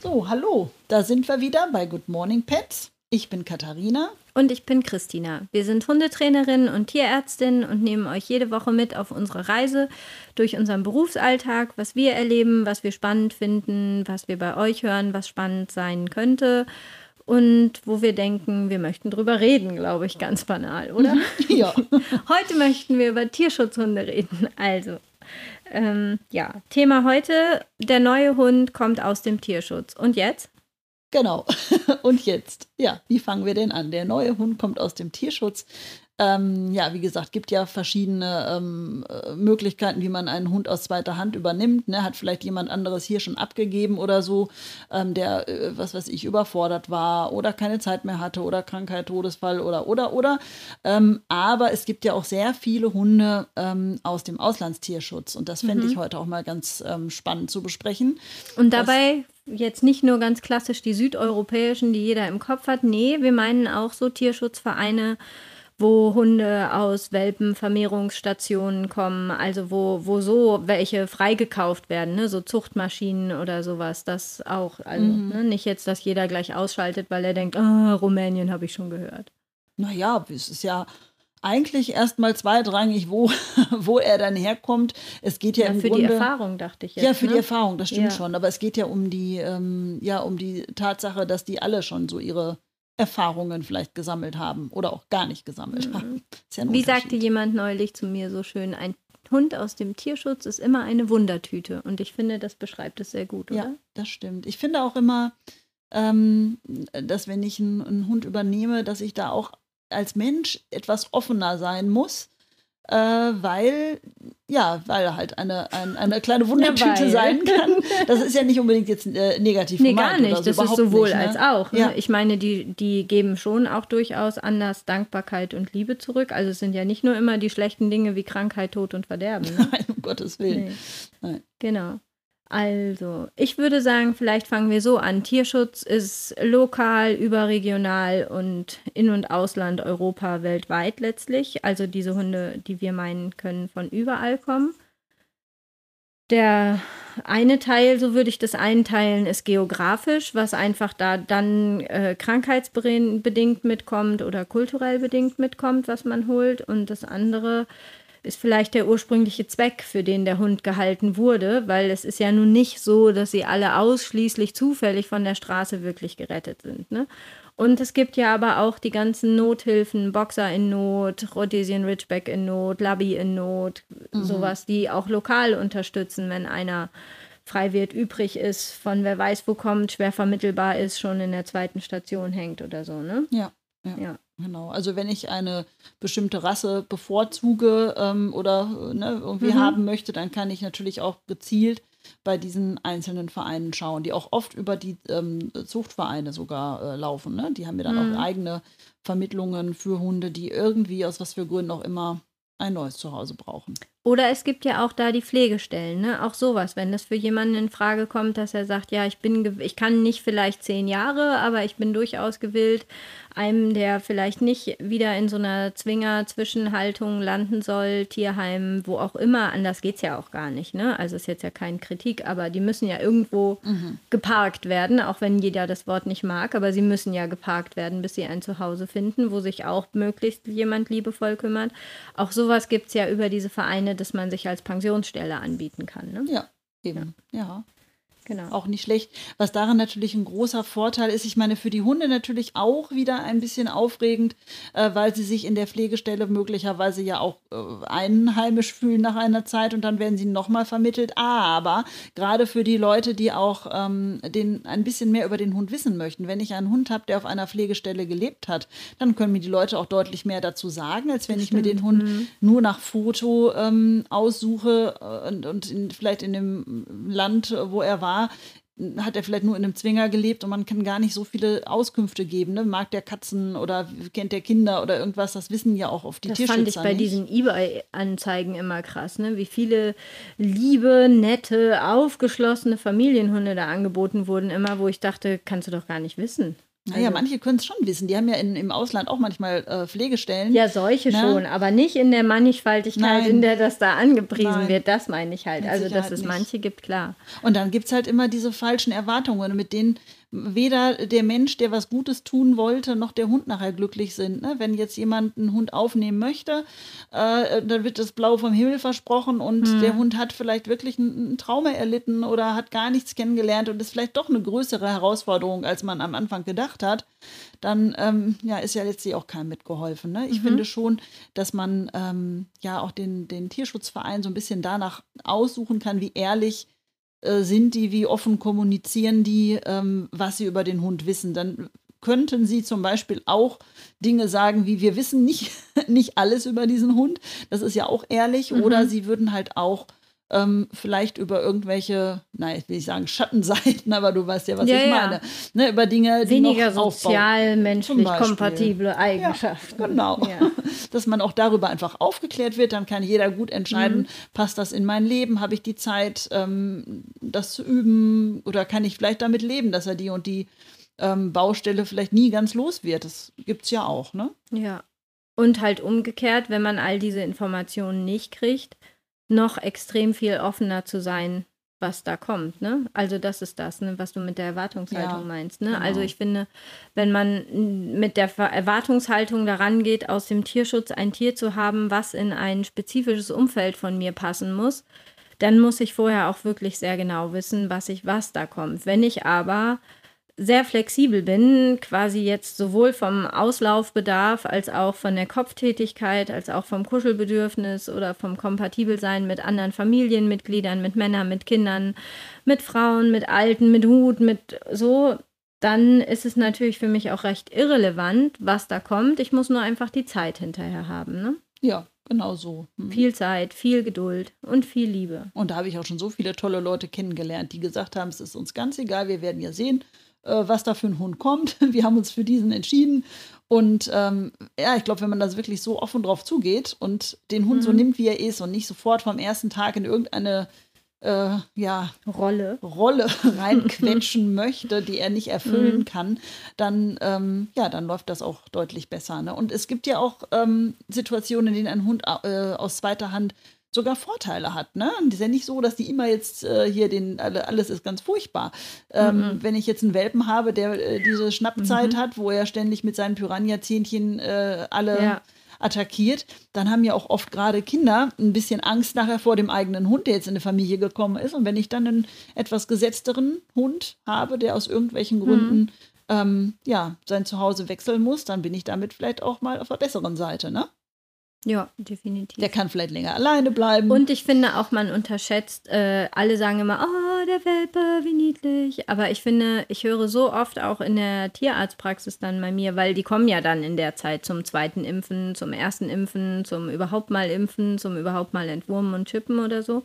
So, hallo, da sind wir wieder bei Good Morning Pets. Ich bin Katharina. Und ich bin Christina. Wir sind Hundetrainerin und Tierärztin und nehmen euch jede Woche mit auf unsere Reise durch unseren Berufsalltag, was wir erleben, was wir spannend finden, was wir bei euch hören, was spannend sein könnte und wo wir denken, wir möchten drüber reden, glaube ich, ganz banal, oder? Ja. Heute möchten wir über Tierschutzhunde reden. Also, ähm, ja, Thema heute, der neue Hund kommt aus dem Tierschutz. Und jetzt? Genau. Und jetzt, ja, wie fangen wir denn an? Der neue Hund kommt aus dem Tierschutz. Ähm, ja, wie gesagt, gibt ja verschiedene ähm, äh, Möglichkeiten, wie man einen Hund aus zweiter Hand übernimmt. Ne? Hat vielleicht jemand anderes hier schon abgegeben oder so, ähm, der, äh, was weiß ich, überfordert war oder keine Zeit mehr hatte oder Krankheit, Todesfall oder, oder, oder. Ähm, aber es gibt ja auch sehr viele Hunde ähm, aus dem Auslandstierschutz und das fände Mhm. ich heute auch mal ganz ähm, spannend zu besprechen. Und dabei jetzt nicht nur ganz klassisch die südeuropäischen, die jeder im Kopf hat. Nee, wir meinen auch so Tierschutzvereine, wo Hunde aus Welpenvermehrungsstationen kommen, also wo, wo so welche freigekauft werden, ne? so Zuchtmaschinen oder sowas. Das auch. Also ne? nicht jetzt, dass jeder gleich ausschaltet, weil er denkt, ah, Rumänien habe ich schon gehört. Naja, es ist ja eigentlich erstmal zweitrangig, wo, wo er dann herkommt. Es geht ja, Ja, im für Grunde. die Erfahrung, dachte ich jetzt. Ja, für ne? die Erfahrung, das stimmt Ja. schon. Aber es geht ja um die, ähm, ja, um die Tatsache, dass die alle schon so ihre Erfahrungen vielleicht gesammelt haben oder auch gar nicht gesammelt haben. Ist ja Mhm. Wie sagte jemand neulich zu mir so schön, ein Hund aus dem Tierschutz ist immer eine Wundertüte. Und ich finde, das beschreibt es sehr gut, oder? Ja, das stimmt. Ich finde auch immer, ähm, dass wenn ich einen, einen Hund übernehme, dass ich da auch als Mensch etwas offener sein muss. Äh, weil, ja, weil er halt eine, ein, eine kleine Wundertüte weil. sein kann. Das ist ja nicht unbedingt jetzt äh, negativ Nee, gemeint gar nicht. So, das ist sowohl nicht, ne? als auch. Ne? Ja. Ich meine, die, die geben schon auch durchaus anders Dankbarkeit und Liebe zurück. Also es sind ja nicht nur immer die schlechten Dinge wie Krankheit, Tod und Verderben. Ne? Nein, um Gottes Willen. Nee. Nein. Genau. Also, ich würde sagen, vielleicht fangen wir so an. Tierschutz ist lokal, überregional und In- und Ausland, Europa, weltweit letztlich. Also diese Hunde, die wir meinen, können von überall kommen. Der eine Teil, so würde ich das einteilen, ist geografisch, was einfach da dann äh, krankheitsbedingt mitkommt oder kulturell bedingt mitkommt, was man holt. Und das andere ist vielleicht der ursprüngliche Zweck, für den der Hund gehalten wurde, weil es ist ja nun nicht so, dass sie alle ausschließlich zufällig von der Straße wirklich gerettet sind. Ne? Und es gibt ja aber auch die ganzen Nothilfen, Boxer in Not, Rhodesian Ridgeback in Not, Labby in Not, sowas, die auch lokal unterstützen, wenn einer Freiwirt übrig ist, von wer weiß wo kommt, schwer vermittelbar ist, schon in der zweiten Station hängt oder so, ne? Ja, ja, Ja. Genau. Also wenn ich eine bestimmte Rasse bevorzuge ähm, oder äh, ne, irgendwie Mhm. haben möchte, dann kann ich natürlich auch gezielt bei diesen einzelnen Vereinen schauen, die auch oft über die ähm, Zuchtvereine sogar äh, laufen. Ne? Die haben ja dann Mhm. auch eigene Vermittlungen für Hunde, die irgendwie aus was für Gründen auch immer ein neues Zuhause brauchen. Oder es gibt ja auch da die Pflegestellen, ne? Auch sowas, wenn das für jemanden in Frage kommt, dass er sagt, ja, ich bin, ich kann nicht vielleicht zehn Jahre, aber ich bin durchaus gewillt, einem, der vielleicht nicht wieder in so einer Zwinger-Zwischenhaltung landen soll, Tierheim, wo auch immer, anders geht's ja auch gar nicht, ne? Also ist jetzt ja keine Kritik, aber die müssen ja irgendwo geparkt werden, auch wenn jeder das Wort nicht mag, aber sie müssen ja geparkt werden, bis sie ein Zuhause finden, wo sich auch möglichst jemand liebevoll kümmert. Auch sowas gibt's ja über diese Vereine, dass man sich als Pensionsstelle anbieten kann. Ne? Ja, eben. ja. Genau. auch nicht schlecht. Was daran natürlich ein großer Vorteil ist, ich meine, für die Hunde natürlich auch wieder ein bisschen aufregend, äh, weil sie sich in der Pflegestelle möglicherweise ja auch äh, einheimisch fühlen nach einer Zeit und dann werden sie nochmal vermittelt. Aber gerade für die Leute, die auch ähm, den, ein bisschen mehr über den Hund wissen möchten, wenn ich einen Hund habe, der auf einer Pflegestelle gelebt hat, dann können mir die Leute auch deutlich mehr dazu sagen, als wenn ich mir den Hund nur nach Foto ähm, aussuche äh, und, und in, vielleicht in dem Land, wo er war, hat er vielleicht nur in einem Zwinger gelebt und man kann gar nicht so viele Auskünfte geben. Ne? Mag der Katzen oder kennt der Kinder oder irgendwas? Das wissen ja auch oft die Das Tierschützer fand ich bei nicht. diesen eBay-Anzeigen immer krass, ne? Wie viele liebe, nette, aufgeschlossene Familienhunde da angeboten wurden, immer, wo ich dachte, kannst du doch gar nicht wissen. Naja, also, manche können es schon wissen. Die haben ja in, im Ausland auch manchmal äh, Pflegestellen. Ja, solche ne? schon, aber nicht in der Mannigfaltigkeit, Nein. in der das da angepriesen Nein. wird. Das meine ich halt. Mit also, dass es nicht. manche gibt, klar. Und dann gibt es halt immer diese falschen Erwartungen, mit denen weder der Mensch, der was Gutes tun wollte, noch der Hund nachher glücklich sind. Ne? Wenn jetzt jemand einen Hund aufnehmen möchte, äh, dann wird das Blau vom Himmel versprochen und hm. der Hund hat vielleicht wirklich ein Trauma erlitten oder hat gar nichts kennengelernt und ist vielleicht doch eine größere Herausforderung, als man am Anfang gedacht hat. Dann ähm, ja, ist ja letztlich auch keinem mitgeholfen. Ne? Ich mhm. finde schon, dass man ähm, ja auch den, den Tierschutzverein so ein bisschen danach aussuchen kann, wie ehrlich äh, sind die, wie offen kommunizieren die, ähm, was sie über den Hund wissen. Dann könnten sie zum Beispiel auch Dinge sagen, wie wir wissen nicht, nicht alles über diesen Hund. Das ist ja auch ehrlich. Mhm. Oder sie würden halt auch ähm, vielleicht über irgendwelche, nein, ich will nicht sagen Schattenseiten, aber du weißt ja, was ja, ich meine. Ja. Ne, über Dinge, die Weniger sozial, menschlich kompatible Eigenschaften. Ja, genau. Dass man auch darüber einfach aufgeklärt wird, dann kann jeder gut entscheiden, mhm. passt das in mein Leben, habe ich die Zeit, ähm, das zu üben oder kann ich vielleicht damit leben, dass er die und die ähm, Baustelle vielleicht nie ganz los wird. Das gibt es ja auch, ne? Ja. Und halt umgekehrt, wenn man all diese Informationen nicht kriegt, noch extrem viel offener zu sein, was da kommt, ne? Also das ist das, ne, was du mit der Erwartungshaltung ja, meinst, ne? Genau. Also ich finde, wenn man mit der Erwartungshaltung daran geht, aus dem Tierschutz ein Tier zu haben, was in ein spezifisches Umfeld von mir passen muss, dann muss ich vorher auch wirklich sehr genau wissen, was ich was da kommt. Wenn ich aber sehr flexibel bin, quasi jetzt sowohl vom Auslaufbedarf als auch von der Kopftätigkeit, als auch vom Kuschelbedürfnis oder vom Kompatibelsein mit anderen Familienmitgliedern, mit Männern, mit Kindern, mit Frauen, mit Alten, mit Hut, mit so, dann ist es natürlich für mich auch recht irrelevant, was da kommt. Ich muss nur einfach die Zeit hinterher haben. Ne? Ja, genau so. Mhm. Viel Zeit, viel Geduld und viel Liebe. Und da habe ich auch schon so viele tolle Leute kennengelernt, die gesagt haben, es ist uns ganz egal, wir werden ja sehen, äh, was da für ein Hund kommt. Wir haben uns für diesen entschieden. Und ähm, ja, ich glaube, wenn man das wirklich so offen drauf zugeht und den Hund mhm. so nimmt, wie er ist und nicht sofort vom ersten Tag in irgendeine äh, ja, Rolle, Rolle reinquetschen möchte, die er nicht erfüllen mhm. kann, dann, ähm, ja, dann läuft das auch deutlich besser. Ne? Und es gibt ja auch ähm, Situationen, in denen ein Hund äh, aus zweiter Hand sogar Vorteile hat. Ne? Und ist ja nicht so, dass die immer jetzt äh, hier den, alles ist ganz furchtbar. Ähm, mhm. Wenn ich jetzt einen Welpen habe, der äh, diese Schnappzeit mhm. hat, wo er ständig mit seinen Piranha-Zähnchen äh, alle ja. attackiert, dann haben ja auch oft gerade Kinder ein bisschen Angst nachher vor dem eigenen Hund, der jetzt in eine Familie gekommen ist. Und wenn ich dann einen etwas gesetzteren Hund habe, der aus irgendwelchen Gründen mhm. ähm, ja, sein Zuhause wechseln muss, dann bin ich damit vielleicht auch mal auf der besseren Seite, ne? Ja, definitiv. Der kann vielleicht länger alleine bleiben. Und ich finde auch, man unterschätzt, äh, alle sagen immer, oh, der Welpe, wie niedlich. Aber ich finde, ich höre so oft auch in der Tierarztpraxis dann bei mir, weil die kommen ja dann in der Zeit zum zweiten Impfen, zum ersten Impfen, zum überhaupt mal Impfen, zum überhaupt mal Entwurmen und Chippen oder so.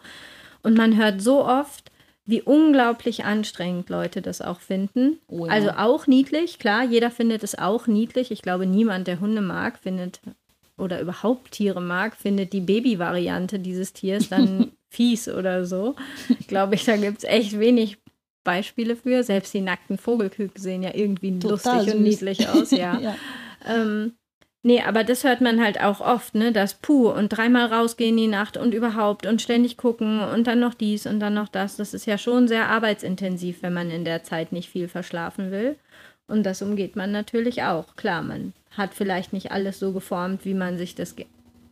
Und man hört so oft, wie unglaublich anstrengend Leute das auch finden. Oh ja. Also auch niedlich, klar, jeder findet es auch niedlich. Ich glaube, niemand, der Hunde mag, findet oder überhaupt Tiere mag, findet die Baby-Variante dieses Tiers dann fies oder so. Glaube ich, da gibt es echt wenig Beispiele für. Selbst die nackten Vogelküken sehen ja irgendwie Total lustig süß. und niedlich aus, ja. ja. Ähm, nee, aber das hört man halt auch oft, ne? Das Puh und dreimal rausgehen die Nacht und überhaupt und ständig gucken und dann noch dies und dann noch das. Das ist ja schon sehr arbeitsintensiv, wenn man in der Zeit nicht viel verschlafen will. Und das umgeht man natürlich auch. Klar, man hat vielleicht nicht alles so geformt, wie man sich das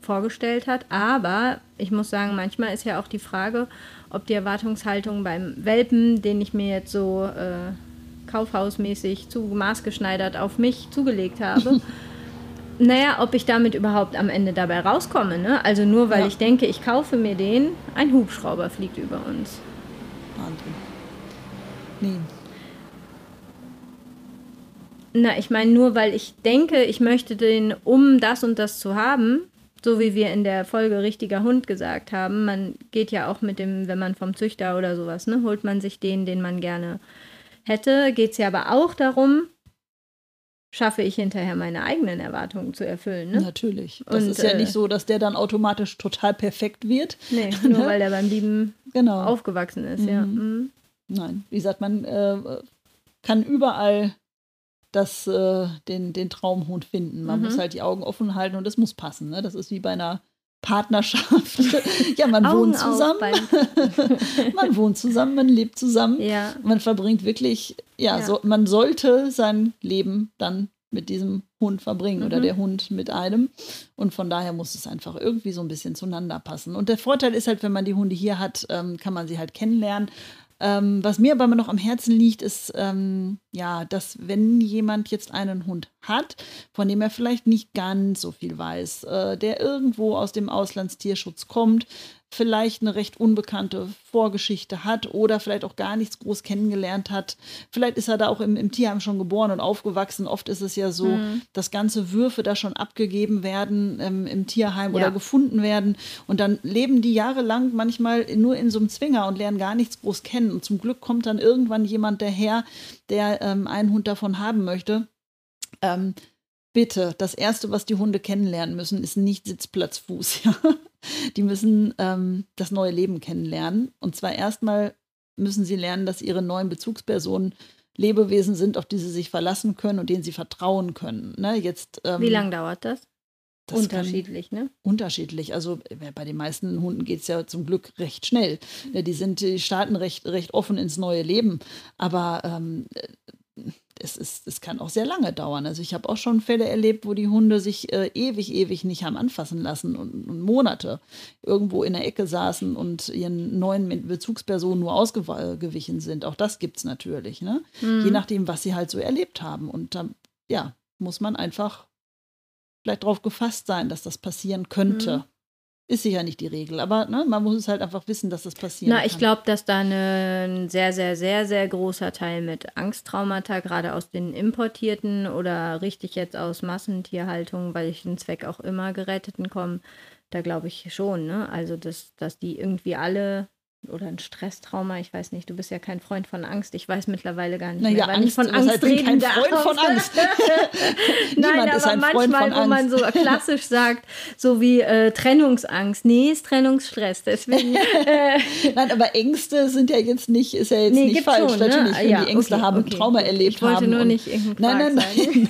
vorgestellt hat. Aber ich muss sagen, manchmal ist ja auch die Frage, ob die Erwartungshaltung beim Welpen, den ich mir jetzt so äh, kaufhausmäßig zu maßgeschneidert auf mich zugelegt habe, naja, ob ich damit überhaupt am Ende dabei rauskomme. Ne? Also nur weil ja. ich denke, ich kaufe mir den, ein Hubschrauber fliegt über uns. Wahnsinn. Nee, na, ich meine, nur weil ich denke, ich möchte den, um das und das zu haben, so wie wir in der Folge richtiger Hund gesagt haben, man geht ja auch mit dem, wenn man vom Züchter oder sowas, ne, holt man sich den, den man gerne hätte, geht es ja aber auch darum, schaffe ich hinterher meine eigenen Erwartungen zu erfüllen. Ne? Natürlich. Das und, ist ja äh, nicht so, dass der dann automatisch total perfekt wird. Nee, nur ne? weil der beim Lieben genau. aufgewachsen ist, mhm. ja. Mhm. Nein, wie sagt man, äh, kann überall das, äh, den, den Traumhund finden. Man Mhm. muss halt die Augen offen halten und es muss passen. Ne? Das ist wie bei einer Partnerschaft. ja, man Augen wohnt zusammen, man wohnt zusammen, man lebt zusammen. ja. Man verbringt wirklich, ja, Ja. So, man sollte sein Leben dann mit diesem Hund verbringen oder Mhm. der Hund mit einem. Und von daher muss es einfach irgendwie so ein bisschen zueinander passen. Und der Vorteil ist halt, wenn man die Hunde hier hat, ähm, kann man sie halt kennenlernen. Ähm, was mir aber immer noch am Herzen liegt, ist, ähm, ja, dass wenn jemand jetzt einen Hund hat, von dem er vielleicht nicht ganz so viel weiß, äh, der irgendwo aus dem Auslandstierschutz kommt, vielleicht eine recht unbekannte Vorgeschichte hat oder vielleicht auch gar nichts groß kennengelernt hat. Vielleicht ist er da auch im, im Tierheim schon geboren und aufgewachsen. Oft ist es ja so, Mhm. dass ganze Würfe da schon abgegeben werden ähm, im Tierheim Ja. oder gefunden werden. Und dann leben die jahrelang manchmal nur in so einem Zwinger und lernen gar nichts groß kennen. Und zum Glück kommt dann irgendwann jemand daher, der ähm, einen Hund davon haben möchte. Ähm, bitte, das Erste, was die Hunde kennenlernen müssen, ist nicht Sitzplatzfuß. Ja? Die müssen ähm, das neue Leben kennenlernen. Und zwar erstmal müssen sie lernen, dass ihre neuen Bezugspersonen Lebewesen sind, auf die sie sich verlassen können und denen sie vertrauen können. Ne? Jetzt, ähm, Wie lange dauert das? das kann- Unterschiedlich, ne? unterschiedlich. Also äh, bei den meisten Hunden geht es ja zum Glück recht schnell. Ja, Die sind, die starten recht, recht offen ins neue Leben. Aber ähm, äh, es, ist, es kann auch sehr lange dauern. Also ich habe auch schon Fälle erlebt, wo die Hunde sich äh, ewig, ewig nicht haben anfassen lassen und, und Monate irgendwo in der Ecke saßen und ihren neuen Bezugspersonen nur ausgewichen sind. Auch das gibt es natürlich. Ne? Mhm. Je nachdem, was sie halt so erlebt haben. Und dann, ja, muss man einfach vielleicht darauf gefasst sein, dass das passieren könnte. Mhm. Ist sicher nicht die Regel, aber ne, man muss es halt einfach wissen, dass das passieren Na, ich glaube, dass da eine, ein sehr, sehr, sehr, sehr großer Teil mit Angsttraumata, gerade aus den importierten oder richtig jetzt aus Massentierhaltung, weil ich den Zweck auch immer geretteten kommen, da glaube ich schon, ne? Also, dass, dass die irgendwie alle oder ein Stresstrauma, ich weiß nicht, du bist ja kein Freund von Angst, ich weiß mittlerweile gar nicht Naja, mehr, wann ich Angst, von heißt, Angst bin reden kein Freund darf. von Angst. Nein, Niemand ist aber ein Freund manchmal, von wo man Angst. so klassisch sagt, so wie äh, Trennungsangst. Nee, ist Trennungsstress. Deswegen, äh, Nein, aber Ängste sind ja jetzt nicht, ist ja jetzt Nee, nicht falsch. schon, ne? Natürlich, wenn Ja, die Ängste okay, haben, okay, Trauma erlebt Ich wollte haben. nur und- nicht Nein, nein, nein.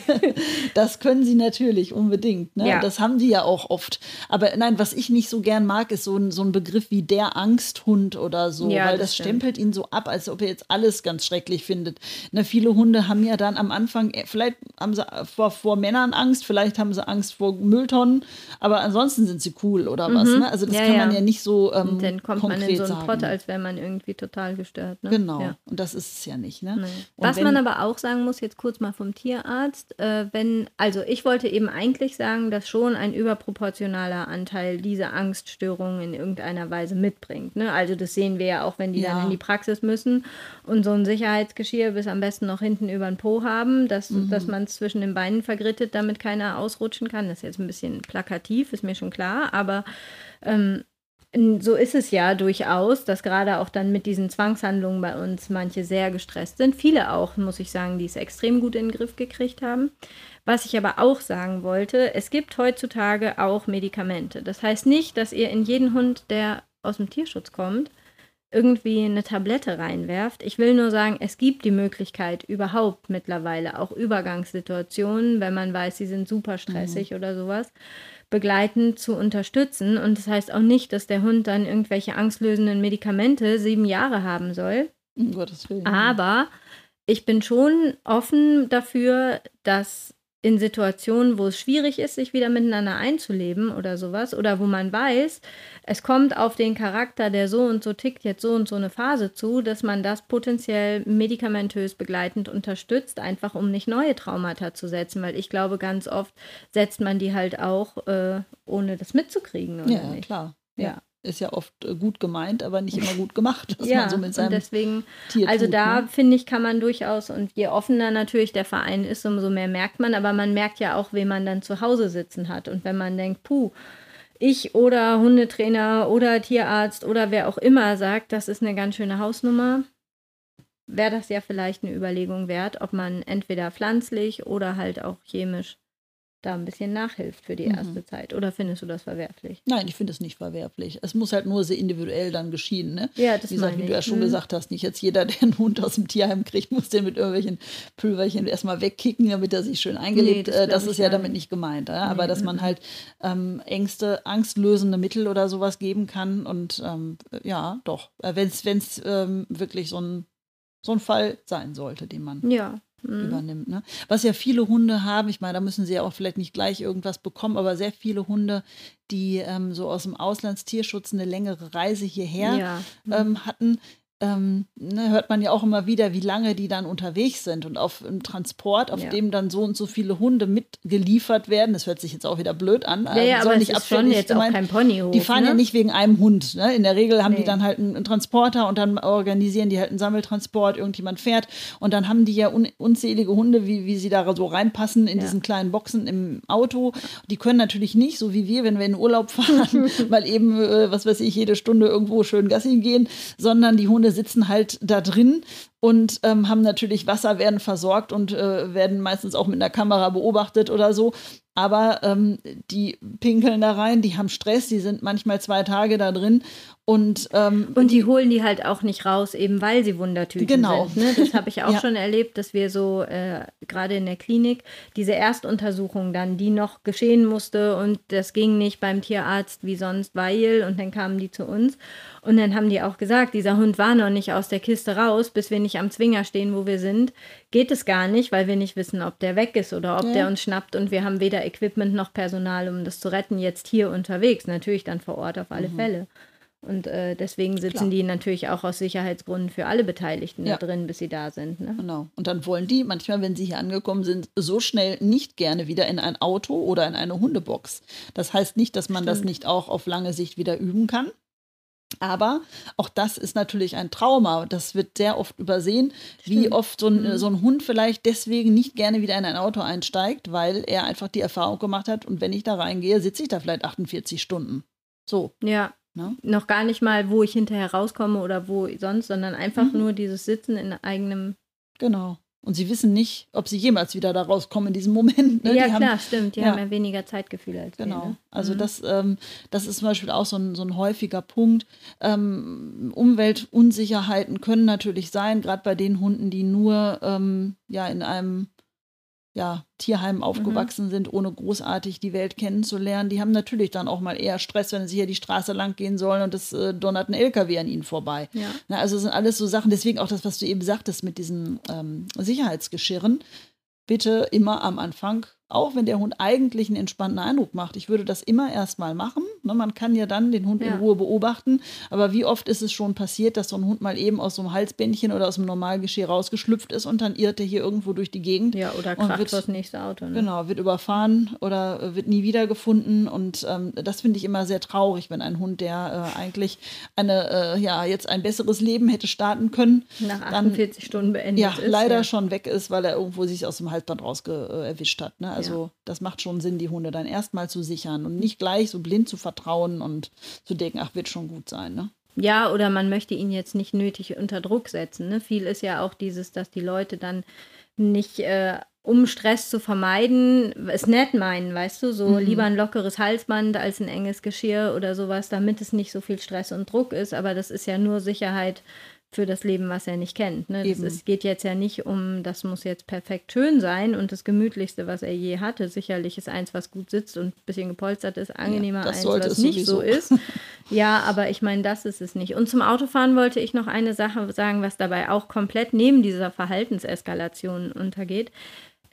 Das können sie natürlich unbedingt. Ne? Ja. Das haben die ja auch oft. Aber nein, was ich nicht so gern mag, ist so ein, so ein Begriff wie der Angsthund oder so, Ja, weil das das, stempelt ihn so ab, als ob er jetzt alles ganz schrecklich findet. Ne, viele Hunde haben ja dann am Anfang, äh, vielleicht haben sie vor, vor Männern Angst, vielleicht haben sie Angst vor Mülltonnen, aber ansonsten sind sie cool oder was. Ne? Also das Mhm. Ja, kann man ja. ja nicht so ähm, Und dann kommt man in so einen. Pott, als wäre man irgendwie total gestört. Ne? Genau. Ja. Und das ist es ja nicht. Ne? Was wenn- man aber auch sagen muss, jetzt kurz mal vom Tierarzt, äh, wenn, also ich wollte eben eigentlich sagen, dass schon ein überproportionaler Anteil diese Angststörungen in irgendeiner Weise mitbringt. Ne? Also das sehen wir ja auch, wenn die Ja. dann in die Praxis müssen und so ein Sicherheitsgeschirr bis am besten noch hinten über den Po haben, dass, Mhm. dass man es zwischen den Beinen vergrittet, damit keiner ausrutschen kann. Das ist jetzt ein bisschen plakativ, ist mir schon klar, aber ähm, so ist es ja durchaus, dass gerade auch dann mit diesen Zwangshandlungen bei uns manche sehr gestresst sind. Viele auch, muss ich sagen, die es extrem gut in den Griff gekriegt haben. Was ich aber auch sagen wollte, es gibt heutzutage auch Medikamente. Das heißt nicht, dass ihr in jeden Hund, der aus dem Tierschutz kommt, irgendwie eine Tablette reinwerft. Ich will nur sagen, es gibt die Möglichkeit überhaupt mittlerweile auch Übergangssituationen, wenn man weiß, sie sind super stressig oder sowas, begleitend zu unterstützen. Und das heißt auch nicht, dass der Hund dann irgendwelche angstlösenden Medikamente sieben Jahre haben soll. Um Gottes Willen. Aber ich bin schon offen dafür, dass in Situationen, wo es schwierig ist, sich wieder miteinander einzuleben oder sowas, oder wo man weiß, es kommt auf den Charakter, der so und so tickt, jetzt so und so eine Phase zu, dass man das potenziell medikamentös begleitend unterstützt, einfach um nicht neue Traumata zu setzen, weil ich glaube, ganz oft setzt man die halt auch, äh, ohne das mitzukriegen, oder Ja, nicht? klar. Ja. Ist ja oft äh, gut gemeint, aber nicht immer gut gemacht, Ja, man so mit und seinem deswegen Tier Also tut, da ne? finde ich, kann man durchaus, und je offener natürlich der Verein ist, umso mehr merkt man, aber man merkt ja auch, wen man dann zu Hause sitzen hat. Und wenn man denkt, puh, ich oder Hundetrainer oder Tierarzt oder wer auch immer sagt, das ist eine ganz schöne Hausnummer, wäre das ja vielleicht eine Überlegung wert, ob man entweder pflanzlich oder halt auch chemisch da ein bisschen nachhilft für die Mhm. erste Zeit. Oder findest du das verwerflich? Nein, ich finde es nicht verwerflich. Es muss halt nur sehr individuell dann geschehen. Ne? Ja, das wie gesagt, wie du ja schon Hm. gesagt hast, nicht jetzt jeder, der einen Hund aus dem Tierheim kriegt, muss den mit irgendwelchen Pülverchen erstmal wegkicken, damit er sich schön eingelebt. das Nee, das, glaub das ist ja gar damit nicht. nicht gemeint. Ja? Aber Nee, dass man halt ähm, Ängste, angstlösende Mittel oder sowas geben kann. Und ähm, ja, doch, wenn es ähm, wirklich so ein, so ein Fall sein sollte, den man Ja. Mhm. übernimmt. Ne? Was ja viele Hunde haben, ich meine, da müssen sie ja auch vielleicht nicht gleich irgendwas bekommen, aber sehr viele Hunde, die ähm, so aus dem Auslandstierschutz eine längere Reise hierher Ja. ähm, hatten, ähm, ne, hört man ja auch immer wieder, wie lange die dann unterwegs sind und auf einem Transport, auf Ja. dem dann so und so viele Hunde mitgeliefert werden. Das hört sich jetzt auch wieder blöd an. Ja, ja, aber es nicht ist schon jetzt auch kein Ponyhof. Die fahren ne? ja nicht wegen einem Hund. Ne? In der Regel haben die Nee. dann halt einen, einen Transporter und dann organisieren die halt einen Sammeltransport, irgendjemand fährt und dann haben die ja un unzählige Hunde, wie, wie sie da so reinpassen in Ja. diesen kleinen Boxen im Auto. Die können natürlich nicht, so wie wir, wenn wir in Urlaub fahren, mal eben, äh, was weiß ich, jede Stunde irgendwo schön Gassi gehen, sondern die Hunde sitzen halt da drin und ähm, haben natürlich Wasser, werden versorgt und äh, werden meistens auch mit einer Kamera beobachtet oder so. Aber ähm, die pinkeln da rein, die haben Stress, die sind manchmal zwei Tage da drin und, ähm, Und die holen die halt auch nicht raus, eben weil sie Wundertüten Genau. sind. Ne? Das habe ich auch Ja. schon erlebt, dass wir so äh, gerade in der Klinik diese Erstuntersuchung dann, die noch geschehen musste und das ging nicht beim Tierarzt wie sonst, weil und dann kamen die zu uns und dann haben die auch gesagt, dieser Hund war noch nicht aus der Kiste raus, bis wir nicht am Zwinger stehen, wo wir sind, geht es gar nicht, weil wir nicht wissen, ob der weg ist oder ob Ja. der uns schnappt und wir haben weder Equipment noch Personal, um das zu retten, jetzt hier unterwegs, natürlich dann vor Ort auf alle Fälle. Und äh, deswegen sitzen Mhm. Klar. die natürlich auch aus Sicherheitsgründen für alle Beteiligten Ja. da drin, bis sie da sind. Ne? Genau. Und dann wollen die manchmal, wenn sie hier angekommen sind, so schnell nicht gerne wieder in ein Auto oder in eine Hundebox. Das heißt nicht, dass man das Stimmt. nicht auch auf lange Sicht wieder üben kann. Aber auch das ist natürlich ein Trauma. Das wird sehr oft übersehen, wie Stimmt. oft so ein, Mhm. so ein Hund vielleicht deswegen nicht gerne wieder in ein Auto einsteigt, weil er einfach die Erfahrung gemacht hat, und wenn ich da reingehe, sitze ich da vielleicht 48 Stunden. So. Ja. Ne? Noch gar nicht mal, wo ich hinterher rauskomme oder wo sonst, sondern einfach Mhm. nur dieses Sitzen in eigenem. Genau. Und sie wissen nicht, ob sie jemals wieder da rauskommen in diesem Moment. Ne? ja, Die haben- klar, stimmt. Die ja. haben ja weniger Zeitgefühl als wir. Genau. Ne? Also Mhm. das, ähm, das ist zum Beispiel auch so ein, so ein häufiger Punkt. Ähm, Umweltunsicherheiten können natürlich sein, gerade bei den Hunden, die nur ähm, ja in einem ja, Mhm. Tierheim aufgewachsen sind, ohne großartig die Welt kennenzulernen. Die haben natürlich dann auch mal eher Stress, wenn sie hier die Straße lang gehen sollen und es äh, donnert ein LKW an ihnen vorbei. Ja. Na, also sind alles so Sachen, deswegen auch das, was du eben sagtest mit diesen ähm, Sicherheitsgeschirren. Bitte immer am Anfang, auch wenn der Hund eigentlich einen entspannten Eindruck macht. Ich würde das immer erstmal machen. Ne, man kann ja dann den Hund Ja. in Ruhe beobachten. Aber wie oft ist es schon passiert, dass so ein Hund mal eben aus so einem Halsbändchen oder aus dem Normalgeschirr rausgeschlüpft ist und dann irrt er hier irgendwo durch die Gegend. Ja, oder Und kracht wird- das nächste Auto. Ne? Genau, wird überfahren oder äh, wird nie wiedergefunden. Und ähm, das finde ich immer sehr traurig, wenn ein Hund, der äh, eigentlich eine, äh, ja, jetzt ein besseres Leben hätte starten können, Nach dann 48 Stunden beendet ja, ist. leider ja. schon weg ist, weil er irgendwo sich aus dem Halsband rausge äh, erwischt hat. Ne? Also das macht schon Sinn, die Hunde dann erstmal zu sichern und nicht gleich so blind zu vertrauen und zu denken, ach, wird schon gut sein. Ne? Ja, oder man möchte ihn jetzt nicht nötig unter Druck setzen. Ne? Viel ist ja auch dieses, dass die Leute dann nicht, äh, um Stress zu vermeiden, es nett meinen, weißt du, so Mhm. lieber ein lockeres Halsband als ein enges Geschirr oder sowas, damit es nicht so viel Stress und Druck ist. Aber das ist ja nur Sicherheit für das Leben, was er nicht kennt. Ne? Ist, geht jetzt ja nicht um, das muss jetzt perfekt schön sein und das gemütlichste, was er je hatte. Sicherlich ist eins, was gut sitzt und ein bisschen gepolstert ist, angenehmer das eins, was es nicht so sowieso. ist. Ja, aber ich meine, das ist es nicht. Und zum Autofahren wollte ich noch eine Sache sagen, was dabei auch komplett neben dieser Verhaltenseskalation untergeht.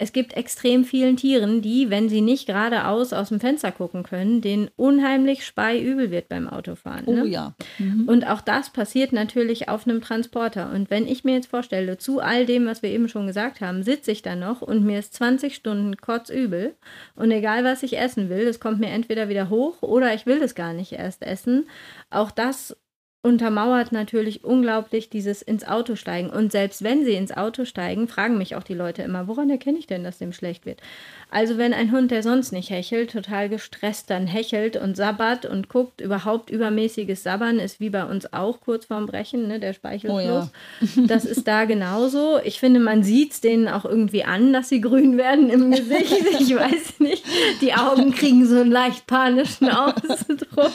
Es gibt extrem vielen Tieren, die, wenn sie nicht geradeaus aus dem Fenster gucken können, denen unheimlich speiübel wird beim Autofahren. Oh ne? ja. Mhm. Und auch das passiert natürlich auf einem Transporter. Und wenn ich mir jetzt vorstelle, zu all dem, was wir eben schon gesagt haben, sitze ich da noch und mir ist 20 Stunden kotzübel und egal was ich essen will, es kommt mir entweder wieder hoch oder ich will es gar nicht erst essen. Auch das untermauert natürlich unglaublich dieses ins Auto steigen. Und selbst wenn sie ins Auto steigen, fragen mich auch die Leute immer, woran erkenne ich denn, dass dem schlecht wird? Also wenn ein Hund, der sonst nicht hechelt, total gestresst dann hechelt und sabbert und guckt, überhaupt übermäßiges Sabbern ist wie bei uns auch kurz vorm Brechen, ne, der Speichelfluss. Oh ja. das ist da genauso. Ich finde, man sieht es denen auch irgendwie an, dass sie grün werden im Gesicht. Ich weiß nicht. Die Augen kriegen so einen leicht panischen Ausdruck.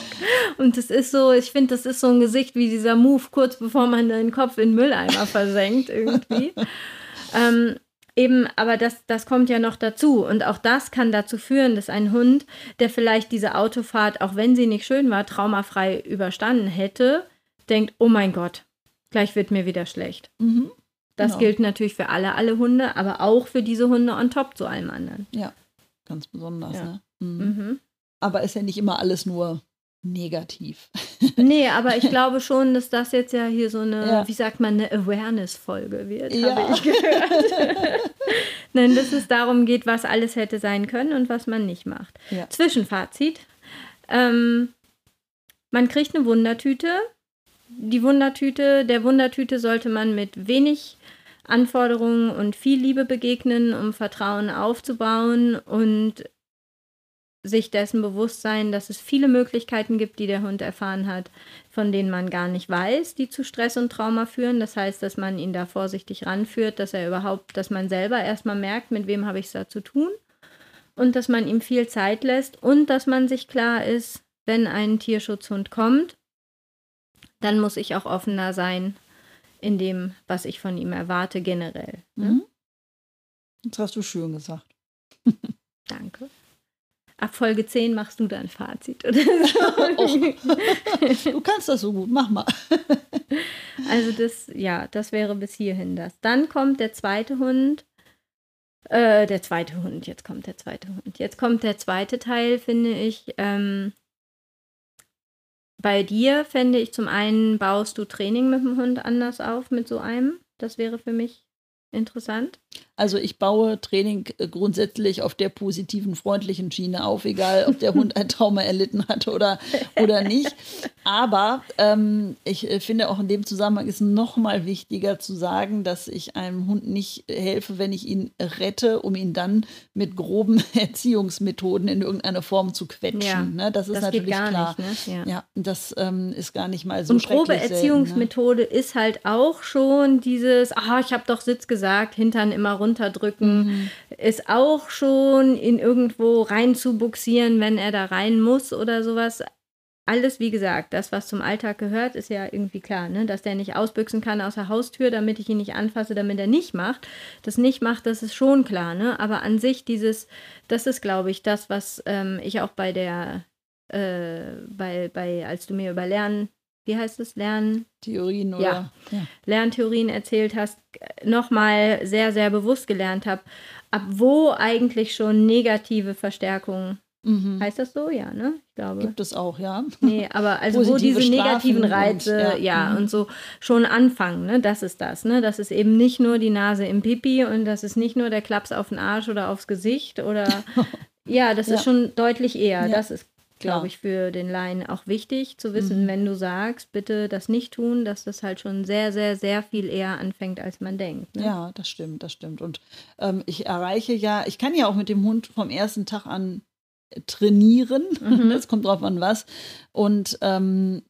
Und das ist so, ich finde, das ist so ein Gesicht wie dieser Move, kurz bevor man den Kopf in den Mülleimer versenkt irgendwie. Ähm, Eben, aber das, das kommt ja noch dazu. Und auch das kann dazu führen, dass ein Hund, der vielleicht diese Autofahrt, auch wenn sie nicht schön war, traumafrei überstanden hätte, denkt, oh mein Gott, gleich wird mir wieder schlecht. Mhm. Das genau. gilt natürlich für alle, alle Hunde, aber auch für diese Hunde on top zu allem anderen. Ja, ganz besonders. Ja. Ne? Mhm. Mhm. Aber ist ja nicht immer alles nur negativ. Nee, aber ich glaube schon, dass das jetzt ja hier so eine, ja. wie sagt man, eine Awareness-Folge wird, ja. habe ich gehört. Nein, dass es darum geht, was alles hätte sein können und was man nicht macht. Ja. Zwischenfazit. Ähm, man kriegt eine Wundertüte. Die Wundertüte, der Wundertüte sollte man mit wenig Anforderungen und viel Liebe begegnen, um Vertrauen aufzubauen und sich dessen bewusst sein, dass es viele Möglichkeiten gibt, die der Hund erfahren hat, von denen man gar nicht weiß, die zu Stress und Trauma führen. Das heißt, dass man ihn da vorsichtig ranführt, dass er überhaupt, dass man selber erstmal merkt, mit wem habe ich es da zu tun und dass man ihm viel Zeit lässt und dass man sich klar ist, wenn ein Tierschutzhund kommt, dann muss ich auch offener sein in dem, was ich von ihm erwarte generell. Ne? Mhm. Das hast du schön gesagt. Danke ab Folge 10 machst du dein Fazit oder so. du kannst das so gut, mach mal. also das, ja, das wäre bis hierhin das. Dann kommt der zweite Hund. Äh, der zweite Hund, jetzt kommt der zweite Hund. Jetzt kommt der zweite Teil, finde ich. Ähm, bei dir fände ich zum einen, baust du Training mit dem Hund anders auf, mit so einem. Das wäre für mich interessant. Also ich baue Training äh, grundsätzlich auf der positiven, freundlichen Schiene auf, egal ob der Hund ein Trauma erlitten hat oder, oder nicht. Aber ähm, ich äh, finde auch in dem Zusammenhang ist noch mal wichtiger zu sagen, dass ich einem Hund nicht helfe, wenn ich ihn rette, um ihn dann mit groben Erziehungsmethoden in irgendeiner Form zu quetschen. Ja, ne? Das ist das natürlich klar. Nicht, ne? ja. ja. das ähm, ist gar nicht mal so Und grobe Erziehungsmethode selten, ne? ist halt auch schon dieses, ah, ich habe doch Sitz gesagt, Hintern immer runterdrücken, mhm. ist auch schon in irgendwo rein zu buxieren, wenn er da rein muss oder sowas. Alles, wie gesagt, das, was zum Alltag gehört, ist ja irgendwie klar, ne? dass der nicht ausbüchsen kann aus der Haustür, damit ich ihn nicht anfasse, damit er nicht macht. Das nicht macht, das ist schon klar, ne? Aber an sich dieses, das ist, glaube ich, das, was ähm, ich auch bei der, äh, bei, bei, als du mir über Lernen wie heißt es, Lerntheorien oder ja, ja. Lerntheorien erzählt hast, nochmal sehr, sehr bewusst gelernt habe, ab wo eigentlich schon negative Verstärkungen Mhm. Heißt das so? Ja, ne? Ich glaube. Gibt es auch, ja. Nee, aber also wo diese negativen Reize, und, ja, ja mhm. und so schon anfangen, ne? Das ist das, ne? Das ist eben nicht nur die Nase im Pipi und das ist nicht nur der Klaps auf den Arsch oder aufs Gesicht oder ja, das ja. ist schon deutlich eher. Das ist glaube ich, für den Laien auch wichtig zu wissen, mhm. wenn du sagst, bitte das nicht tun, dass das halt schon sehr, sehr, sehr viel eher anfängt, als man denkt. Ne? Ja, das stimmt, das stimmt. Und ähm, ich erreiche ja, ich kann ja auch mit dem Hund vom ersten Tag an trainieren. Mhm. Das kommt drauf an was. Und ähm,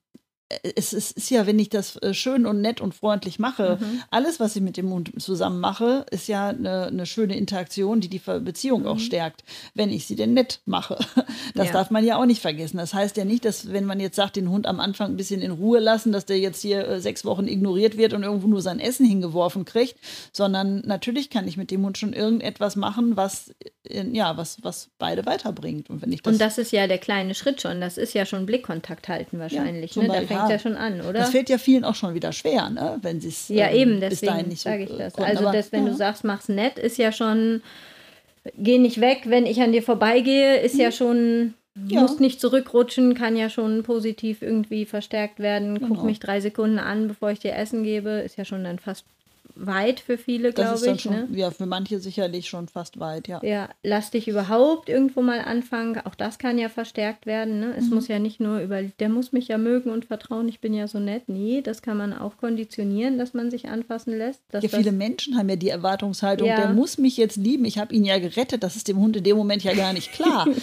es ist, ist, ja, wenn ich das äh, schön und nett und freundlich mache, mhm. alles, was ich mit dem Hund zusammen mache, ist ja eine, eine schöne Interaktion, die die Beziehung mhm. auch stärkt, wenn ich sie denn nett mache. Das ja. darf man ja auch nicht vergessen. Das heißt ja nicht, dass wenn man jetzt sagt, den Hund am Anfang ein bisschen in Ruhe lassen, dass der jetzt hier äh, sechs Wochen ignoriert wird und irgendwo nur sein Essen hingeworfen kriegt, sondern natürlich kann ich mit dem Hund schon irgendetwas machen, was, äh, ja, was, was beide weiterbringt. Und, wenn ich das und das ist ja der kleine Schritt schon. Das ist ja schon Blickkontakt halten wahrscheinlich. Ja, ne? Fängt ja schon an, oder? Das fällt ja vielen auch schon wieder schwer, ne? wenn sie es Ja, ähm, eben, deswegen so sage ich das. Konnten. Also, das, wenn ja. du sagst, mach's nett, ist ja schon, geh nicht weg, wenn ich an dir vorbeigehe, ist ja mhm. schon, ja. musst nicht zurückrutschen, kann ja schon positiv irgendwie verstärkt werden. Genau. Guck mich drei Sekunden an, bevor ich dir Essen gebe, ist ja schon dann fast weit für viele, glaube ich. Schon, ne? Ja, für manche sicherlich schon fast weit, ja. Ja, lass dich überhaupt irgendwo mal anfangen. Auch das kann ja verstärkt werden. Ne? Es mhm. muss ja nicht nur über, der muss mich ja mögen und vertrauen, ich bin ja so nett. Nee, das kann man auch konditionieren, dass man sich anfassen lässt. ja, viele Menschen haben ja die Erwartungshaltung, ja. der muss mich jetzt lieben, ich habe ihn ja gerettet. Das ist dem Hund in dem Moment ja gar nicht klar.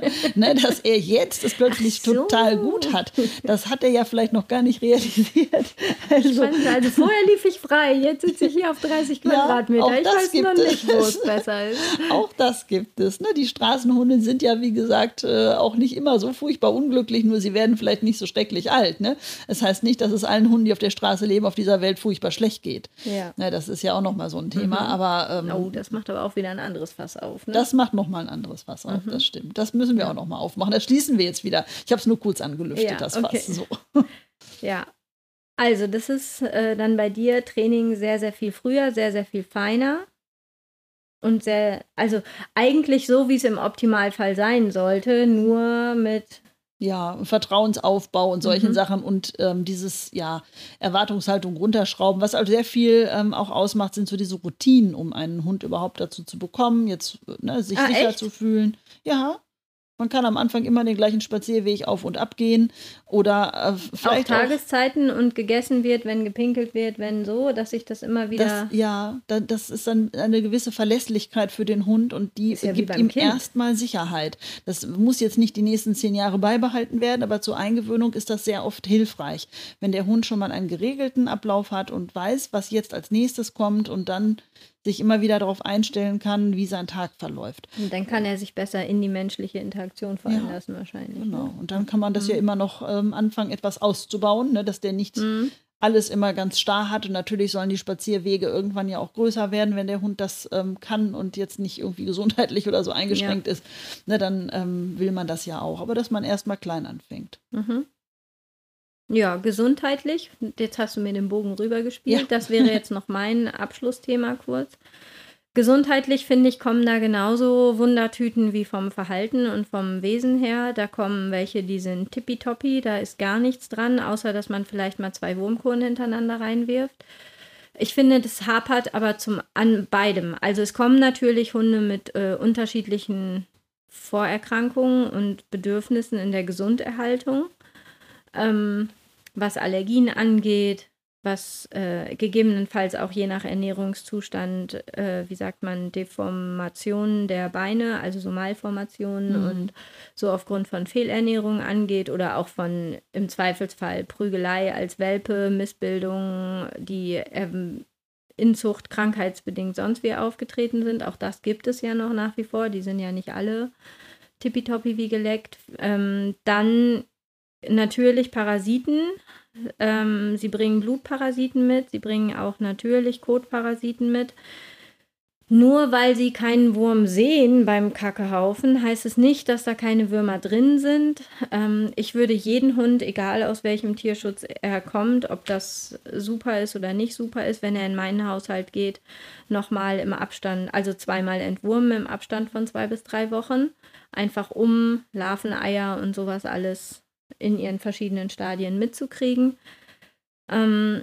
ne, dass er jetzt es plötzlich so. total gut hat. Das hat er ja vielleicht noch gar nicht realisiert. Also, also vorher lief ich frei, jetzt sitze ich hier auf 30 Quadratmeter. Ja, ich weiß noch nicht, wo es besser ist. Auch das gibt es. Ne? Die Straßenhunde sind ja, wie gesagt, äh, auch nicht immer so furchtbar unglücklich, nur sie werden vielleicht nicht so schrecklich alt. Ne? Das heißt nicht, dass es allen Hunden, die auf der Straße leben, auf dieser Welt furchtbar schlecht geht. Ja. Ne, das ist ja auch nochmal so ein Thema. Mhm. Aber, ähm, oh, das macht aber auch wieder ein anderes Fass auf. Ne? Das macht nochmal ein anderes Fass auf, mhm. das stimmt. Das müssen wir ja. auch nochmal aufmachen. Das schließen wir jetzt wieder. Ich habe es nur kurz angelüftet, ja, das okay. Fass. So. Ja, also, das ist äh, dann bei dir Training sehr, sehr viel früher, sehr, sehr viel feiner. Und sehr, also eigentlich so, wie es im Optimalfall sein sollte, nur mit ja, Vertrauensaufbau und solchen mhm. Sachen und ähm, dieses, ja, Erwartungshaltung runterschrauben. Was also sehr viel ähm, auch ausmacht, sind so diese Routinen, um einen Hund überhaupt dazu zu bekommen, jetzt ne, sich ah, sicher echt? zu fühlen. Ja, man kann am Anfang immer den gleichen Spazierweg auf und ab gehen oder äh, vielleicht auch Tageszeiten auch, und gegessen wird, wenn gepinkelt wird, wenn so, dass sich das immer wieder. Das, ja, das ist dann eine gewisse Verlässlichkeit für den Hund und die ja gibt ihm erstmal Sicherheit. Das muss jetzt nicht die nächsten zehn Jahre beibehalten werden, aber zur Eingewöhnung ist das sehr oft hilfreich, wenn der Hund schon mal einen geregelten Ablauf hat und weiß, was jetzt als nächstes kommt und dann sich immer wieder darauf einstellen kann, wie sein Tag verläuft. Und dann kann er sich besser in die menschliche Interaktion fallen ja, lassen wahrscheinlich. Genau. Ne? Und dann kann man das mhm. ja immer noch ähm, anfangen, etwas auszubauen, ne, dass der nicht mhm. alles immer ganz starr hat. Und natürlich sollen die Spazierwege irgendwann ja auch größer werden, wenn der Hund das ähm, kann und jetzt nicht irgendwie gesundheitlich oder so eingeschränkt ja. ist. Ne, dann ähm, will man das ja auch. Aber dass man erstmal klein anfängt. Mhm. Ja, gesundheitlich. Jetzt hast du mir den Bogen rübergespielt. Ja. Das wäre jetzt noch mein Abschlussthema kurz. Gesundheitlich finde ich, kommen da genauso Wundertüten wie vom Verhalten und vom Wesen her. Da kommen welche, die sind tippitoppi, da ist gar nichts dran, außer dass man vielleicht mal zwei Wurmkuren hintereinander reinwirft. Ich finde, das hapert aber zum, an beidem. Also es kommen natürlich Hunde mit äh, unterschiedlichen Vorerkrankungen und Bedürfnissen in der Gesunderhaltung. Ähm, was Allergien angeht, was äh, gegebenenfalls auch je nach Ernährungszustand, äh, wie sagt man, Deformationen der Beine, also so Malformationen mhm. und so aufgrund von Fehlernährung angeht oder auch von im Zweifelsfall Prügelei als Welpe, Missbildungen, die ähm, Inzucht krankheitsbedingt sonst wie aufgetreten sind. Auch das gibt es ja noch nach wie vor. Die sind ja nicht alle tippitoppi wie geleckt. Ähm, dann natürlich Parasiten. Ähm, sie bringen Blutparasiten mit, sie bringen auch natürlich Kotparasiten mit. Nur weil sie keinen Wurm sehen beim Kackehaufen, heißt es nicht, dass da keine Würmer drin sind. Ähm, ich würde jeden Hund, egal aus welchem Tierschutz er kommt, ob das super ist oder nicht super ist, wenn er in meinen Haushalt geht, nochmal im Abstand, also zweimal entwurmen im Abstand von zwei bis drei Wochen. Einfach um Larveneier und sowas alles in ihren verschiedenen Stadien mitzukriegen. Ähm,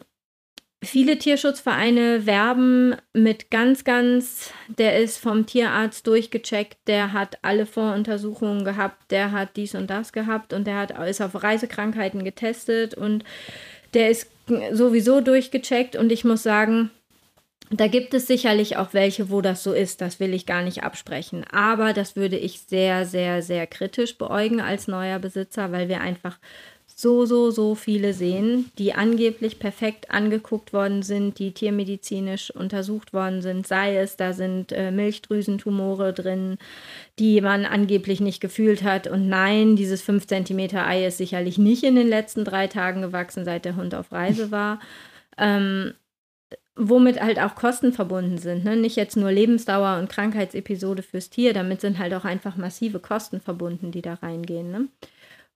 viele Tierschutzvereine werben mit ganz, ganz, der ist vom Tierarzt durchgecheckt, der hat alle Voruntersuchungen gehabt, der hat dies und das gehabt und der hat, ist auf Reisekrankheiten getestet und der ist sowieso durchgecheckt und ich muss sagen, da gibt es sicherlich auch welche, wo das so ist, das will ich gar nicht absprechen. Aber das würde ich sehr, sehr, sehr kritisch beäugen als neuer Besitzer, weil wir einfach so, so, so viele sehen, die angeblich perfekt angeguckt worden sind, die tiermedizinisch untersucht worden sind, sei es, da sind äh, Milchdrüsentumore drin, die man angeblich nicht gefühlt hat. Und nein, dieses 5 cm Ei ist sicherlich nicht in den letzten drei Tagen gewachsen, seit der Hund auf Reise war. Ähm, womit halt auch Kosten verbunden sind. Ne? Nicht jetzt nur Lebensdauer und Krankheitsepisode fürs Tier, damit sind halt auch einfach massive Kosten verbunden, die da reingehen. Ne?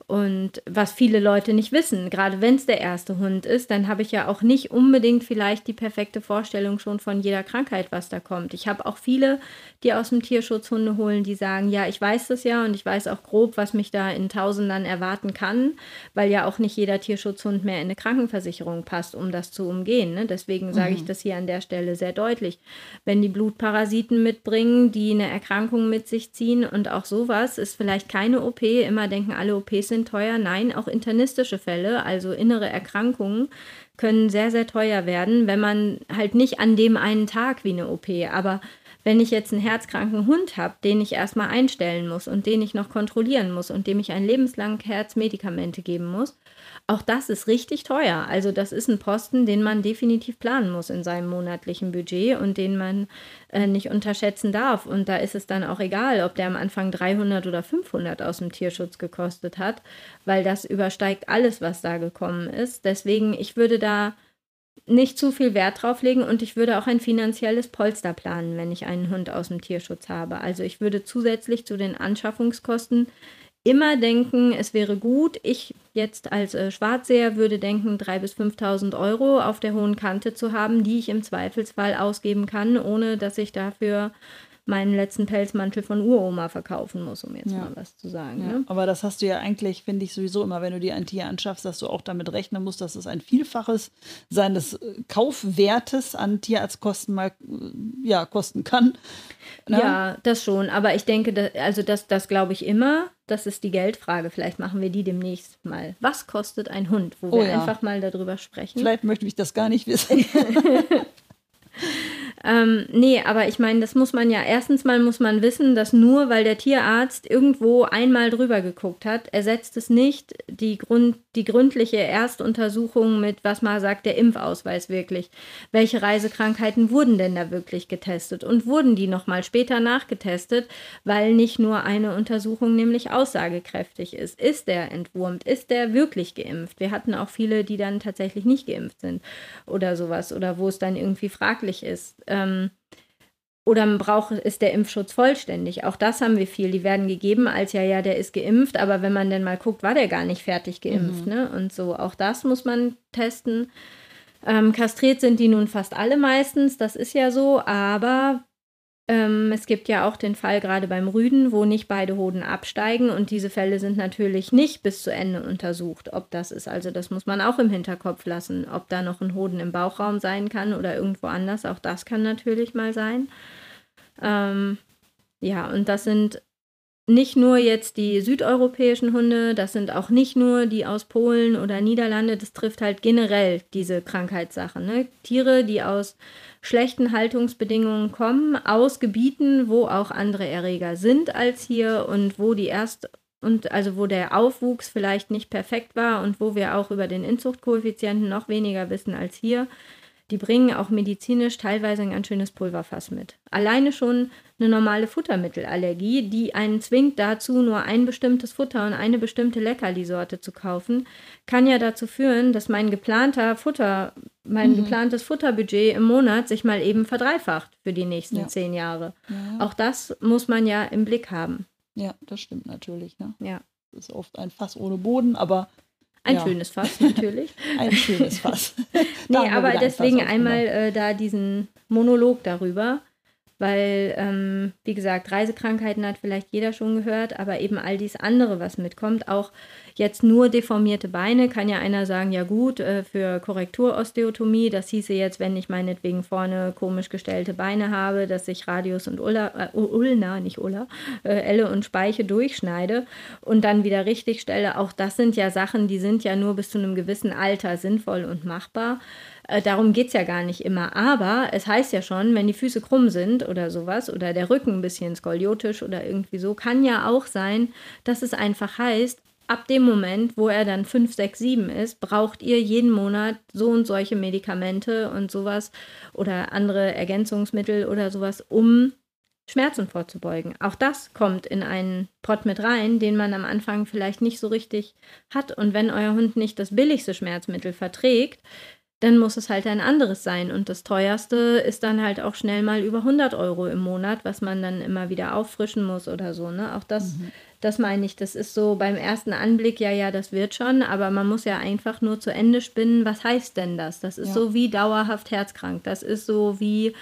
Und was viele Leute nicht wissen, gerade wenn es der erste Hund ist, dann habe ich ja auch nicht unbedingt vielleicht die perfekte Vorstellung schon von jeder Krankheit, was da kommt. Ich habe auch viele, die aus dem Tierschutz Hunde holen, die sagen, ja, ich weiß das ja und ich weiß auch grob, was mich da in Tausendern erwarten kann, weil ja auch nicht jeder Tierschutzhund mehr in eine Krankenversicherung passt, um das zu umgehen. Ne? Deswegen sage mhm. ich das hier an der Stelle sehr deutlich. Wenn die Blutparasiten mitbringen, die eine Erkrankung mit sich ziehen und auch sowas, ist vielleicht keine OP. Immer denken alle OPs sind teuer. Nein, auch internistische Fälle, also innere Erkrankungen, können sehr, sehr teuer werden, wenn man halt nicht an dem einen Tag wie eine OP, aber wenn ich jetzt einen herzkranken Hund habe, den ich erstmal einstellen muss und den ich noch kontrollieren muss und dem ich ein lebenslang Herzmedikamente geben muss, auch das ist richtig teuer. Also das ist ein Posten, den man definitiv planen muss in seinem monatlichen Budget und den man äh, nicht unterschätzen darf. Und da ist es dann auch egal, ob der am Anfang 300 oder 500 aus dem Tierschutz gekostet hat, weil das übersteigt alles, was da gekommen ist. Deswegen, ich würde da nicht zu viel Wert drauf legen und ich würde auch ein finanzielles Polster planen, wenn ich einen Hund aus dem Tierschutz habe. Also ich würde zusätzlich zu den Anschaffungskosten immer denken, es wäre gut. Ich jetzt als äh, Schwarzseher würde denken, 3.000 bis 5.000 Euro auf der hohen Kante zu haben, die ich im Zweifelsfall ausgeben kann, ohne dass ich dafür meinen letzten Pelzmantel von Uroma verkaufen muss, um jetzt ja. mal was zu sagen. Ja. Ne? Aber das hast du ja eigentlich, finde ich, sowieso immer, wenn du dir ein Tier anschaffst, dass du auch damit rechnen musst, dass es ein Vielfaches seines äh, Kaufwertes an Tierarztkosten mal äh, ja, kosten kann. Ne? Ja, das schon. Aber ich denke, dass, also das, das glaube ich immer. Das ist die Geldfrage. Vielleicht machen wir die demnächst mal. Was kostet ein Hund? Wo oh, wir ja. einfach mal darüber sprechen. Vielleicht möchte ich das gar nicht wissen. Ähm, nee, aber ich meine, das muss man ja, erstens mal muss man wissen, dass nur weil der Tierarzt irgendwo einmal drüber geguckt hat, ersetzt es nicht die, Grund, die gründliche Erstuntersuchung mit, was mal sagt der Impfausweis wirklich. Welche Reisekrankheiten wurden denn da wirklich getestet und wurden die nochmal später nachgetestet, weil nicht nur eine Untersuchung nämlich aussagekräftig ist. Ist der entwurmt? Ist der wirklich geimpft? Wir hatten auch viele, die dann tatsächlich nicht geimpft sind oder sowas oder wo es dann irgendwie fraglich ist ähm, oder braucht, ist der Impfschutz vollständig? Auch das haben wir viel. Die werden gegeben als ja, ja, der ist geimpft, aber wenn man denn mal guckt, war der gar nicht fertig geimpft. Mhm. Ne? Und so, auch das muss man testen. Ähm, kastriert sind die nun fast alle meistens, das ist ja so, aber ähm, es gibt ja auch den Fall gerade beim Rüden, wo nicht beide Hoden absteigen und diese Fälle sind natürlich nicht bis zu Ende untersucht, ob das ist. Also das muss man auch im Hinterkopf lassen, ob da noch ein Hoden im Bauchraum sein kann oder irgendwo anders. Auch das kann natürlich mal sein. Ähm, ja, und das sind nicht nur jetzt die südeuropäischen Hunde, das sind auch nicht nur die aus Polen oder Niederlande, das trifft halt generell diese Krankheitssachen. Ne? Tiere, die aus schlechten Haltungsbedingungen kommen, aus Gebieten, wo auch andere Erreger sind als hier und wo die erst und also wo der Aufwuchs vielleicht nicht perfekt war und wo wir auch über den Inzuchtkoeffizienten noch weniger wissen als hier, die bringen auch medizinisch teilweise ein ganz schönes Pulverfass mit. Alleine schon eine normale Futtermittelallergie, die einen zwingt dazu, nur ein bestimmtes Futter und eine bestimmte Leckerli-Sorte zu kaufen, kann ja dazu führen, dass mein geplanter Futter, mein mhm. geplantes Futterbudget im Monat sich mal eben verdreifacht für die nächsten ja. zehn Jahre. Ja. Auch das muss man ja im Blick haben. Ja, das stimmt natürlich. Ne? Ja. Das ist oft ein Fass ohne Boden, aber ein ja. schönes Fass, natürlich. ein schönes Fass. nee, aber deswegen ein einmal äh, da diesen Monolog darüber, weil, ähm, wie gesagt, Reisekrankheiten hat vielleicht jeder schon gehört, aber eben all dies andere, was mitkommt, auch Jetzt nur deformierte Beine kann ja einer sagen, ja gut, äh, für Korrekturosteotomie, das hieße jetzt, wenn ich meinetwegen vorne komisch gestellte Beine habe, dass ich Radius und Ulla, äh, Ulna, nicht Ulla, äh, Elle und Speiche durchschneide und dann wieder richtig stelle. Auch das sind ja Sachen, die sind ja nur bis zu einem gewissen Alter sinnvoll und machbar. Äh, darum geht es ja gar nicht immer. Aber es heißt ja schon, wenn die Füße krumm sind oder sowas oder der Rücken ein bisschen skoliotisch oder irgendwie so, kann ja auch sein, dass es einfach heißt, ab dem Moment, wo er dann 5, 6, 7 ist, braucht ihr jeden Monat so und solche Medikamente und sowas oder andere Ergänzungsmittel oder sowas, um Schmerzen vorzubeugen. Auch das kommt in einen Pott mit rein, den man am Anfang vielleicht nicht so richtig hat. Und wenn euer Hund nicht das billigste Schmerzmittel verträgt, dann muss es halt ein anderes sein. Und das teuerste ist dann halt auch schnell mal über 100 Euro im Monat, was man dann immer wieder auffrischen muss oder so. Ne? Auch das, mhm. das meine ich, das ist so beim ersten Anblick, ja, ja, das wird schon, aber man muss ja einfach nur zu Ende spinnen, was heißt denn das? Das ist ja. so wie dauerhaft herzkrank. Das ist so wie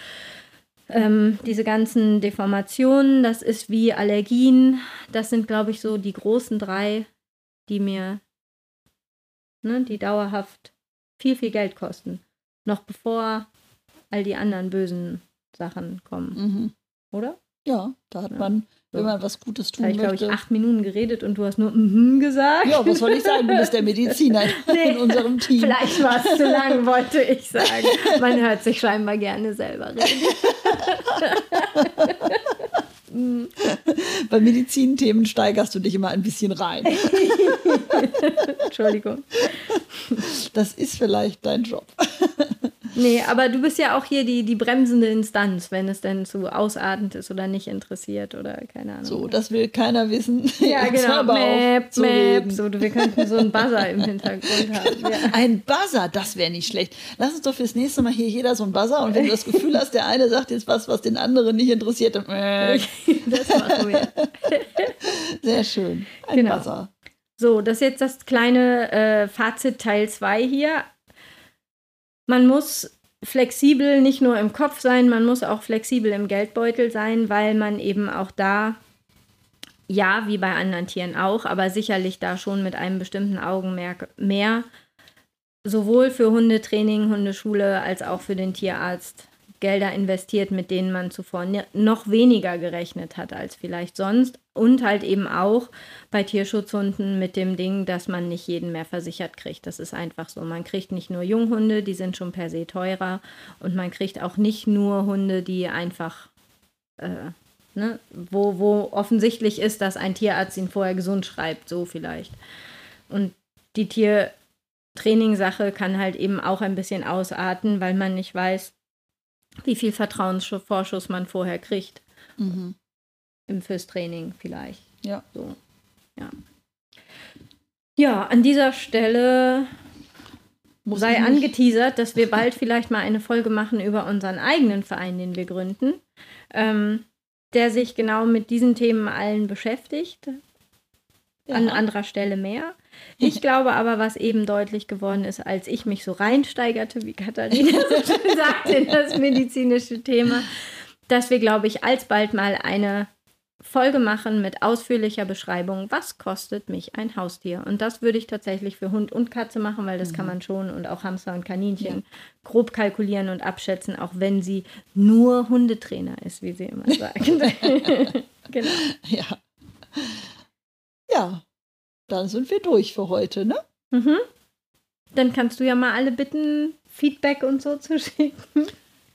ähm, diese ganzen Deformationen, das ist wie Allergien. Das sind, glaube ich, so die großen drei, die mir, ne, die dauerhaft viel, viel Geld kosten. Noch bevor all die anderen bösen Sachen kommen. Mhm. Oder? Ja, da hat ja. man, wenn man was Gutes tun da möchte. Ich glaube, ich acht Minuten geredet und du hast nur mhm gesagt. Ja, was soll ich sagen? Du bist der Mediziner nee, in unserem Team. Vielleicht war es zu lang, wollte ich sagen. Man hört sich scheinbar gerne selber reden. Bei Medizinthemen steigerst du dich immer ein bisschen rein. Entschuldigung. Das ist vielleicht dein Job. Nee, aber du bist ja auch hier die, die bremsende Instanz, wenn es denn zu ausartend ist oder nicht interessiert oder keine Ahnung. So, das will keiner wissen. Ja, genau. Map, Map. So, wir könnten so einen Buzzer im Hintergrund haben. Ja. Ein Buzzer, das wäre nicht schlecht. Lass uns doch fürs nächste Mal hier jeder so einen Buzzer und wenn du das Gefühl hast, der eine sagt jetzt was, was den anderen nicht interessiert, dann. das machen wir. Sehr schön. Ein genau. Buzzer. So, das ist jetzt das kleine äh, Fazit Teil 2 hier man muss flexibel nicht nur im Kopf sein, man muss auch flexibel im Geldbeutel sein, weil man eben auch da, ja, wie bei anderen Tieren auch, aber sicherlich da schon mit einem bestimmten Augenmerk mehr, sowohl für Hundetraining, Hundeschule als auch für den Tierarzt Gelder investiert, mit denen man zuvor noch weniger gerechnet hat als vielleicht sonst. Und halt eben auch bei Tierschutzhunden mit dem Ding, dass man nicht jeden mehr versichert kriegt. Das ist einfach so. Man kriegt nicht nur Junghunde, die sind schon per se teurer. Und man kriegt auch nicht nur Hunde, die einfach, äh, ne, wo, wo offensichtlich ist, dass ein Tierarzt ihn vorher gesund schreibt, so vielleicht. Und die Tiertraining-Sache kann halt eben auch ein bisschen ausarten, weil man nicht weiß, wie viel Vertrauensvorschuss man vorher kriegt. Mhm. Im fürs Training vielleicht. Ja. So. Ja. Ja, an dieser Stelle Muss sei angeteasert, dass wir bald vielleicht mal eine Folge machen über unseren eigenen Verein, den wir gründen, ähm, der sich genau mit diesen Themen allen beschäftigt. Ja. An anderer Stelle mehr. Ich glaube aber, was eben deutlich geworden ist, als ich mich so reinsteigerte, wie Katharina so schön sagte, in das medizinische Thema, dass wir, glaube ich, alsbald mal eine Folge machen mit ausführlicher Beschreibung, was kostet mich ein Haustier? Und das würde ich tatsächlich für Hund und Katze machen, weil das mhm. kann man schon und auch Hamster und Kaninchen ja. grob kalkulieren und abschätzen, auch wenn sie nur Hundetrainer ist, wie sie immer sagt. genau. Ja. Ja, dann sind wir durch für heute, ne? Mhm. Dann kannst du ja mal alle bitten, Feedback und so zu schicken.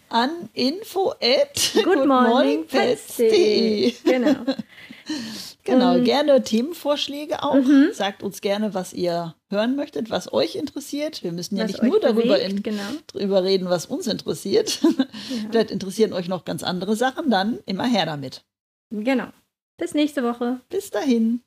An info at goodmorningpets.de Genau. genau, um, gerne Themenvorschläge auch. Mhm. Sagt uns gerne, was ihr hören möchtet, was euch interessiert. Wir müssen ja was nicht nur darüber, in, genau. darüber reden, was uns interessiert. Ja. Vielleicht interessieren euch noch ganz andere Sachen, dann immer her damit. Genau. Bis nächste Woche. Bis dahin.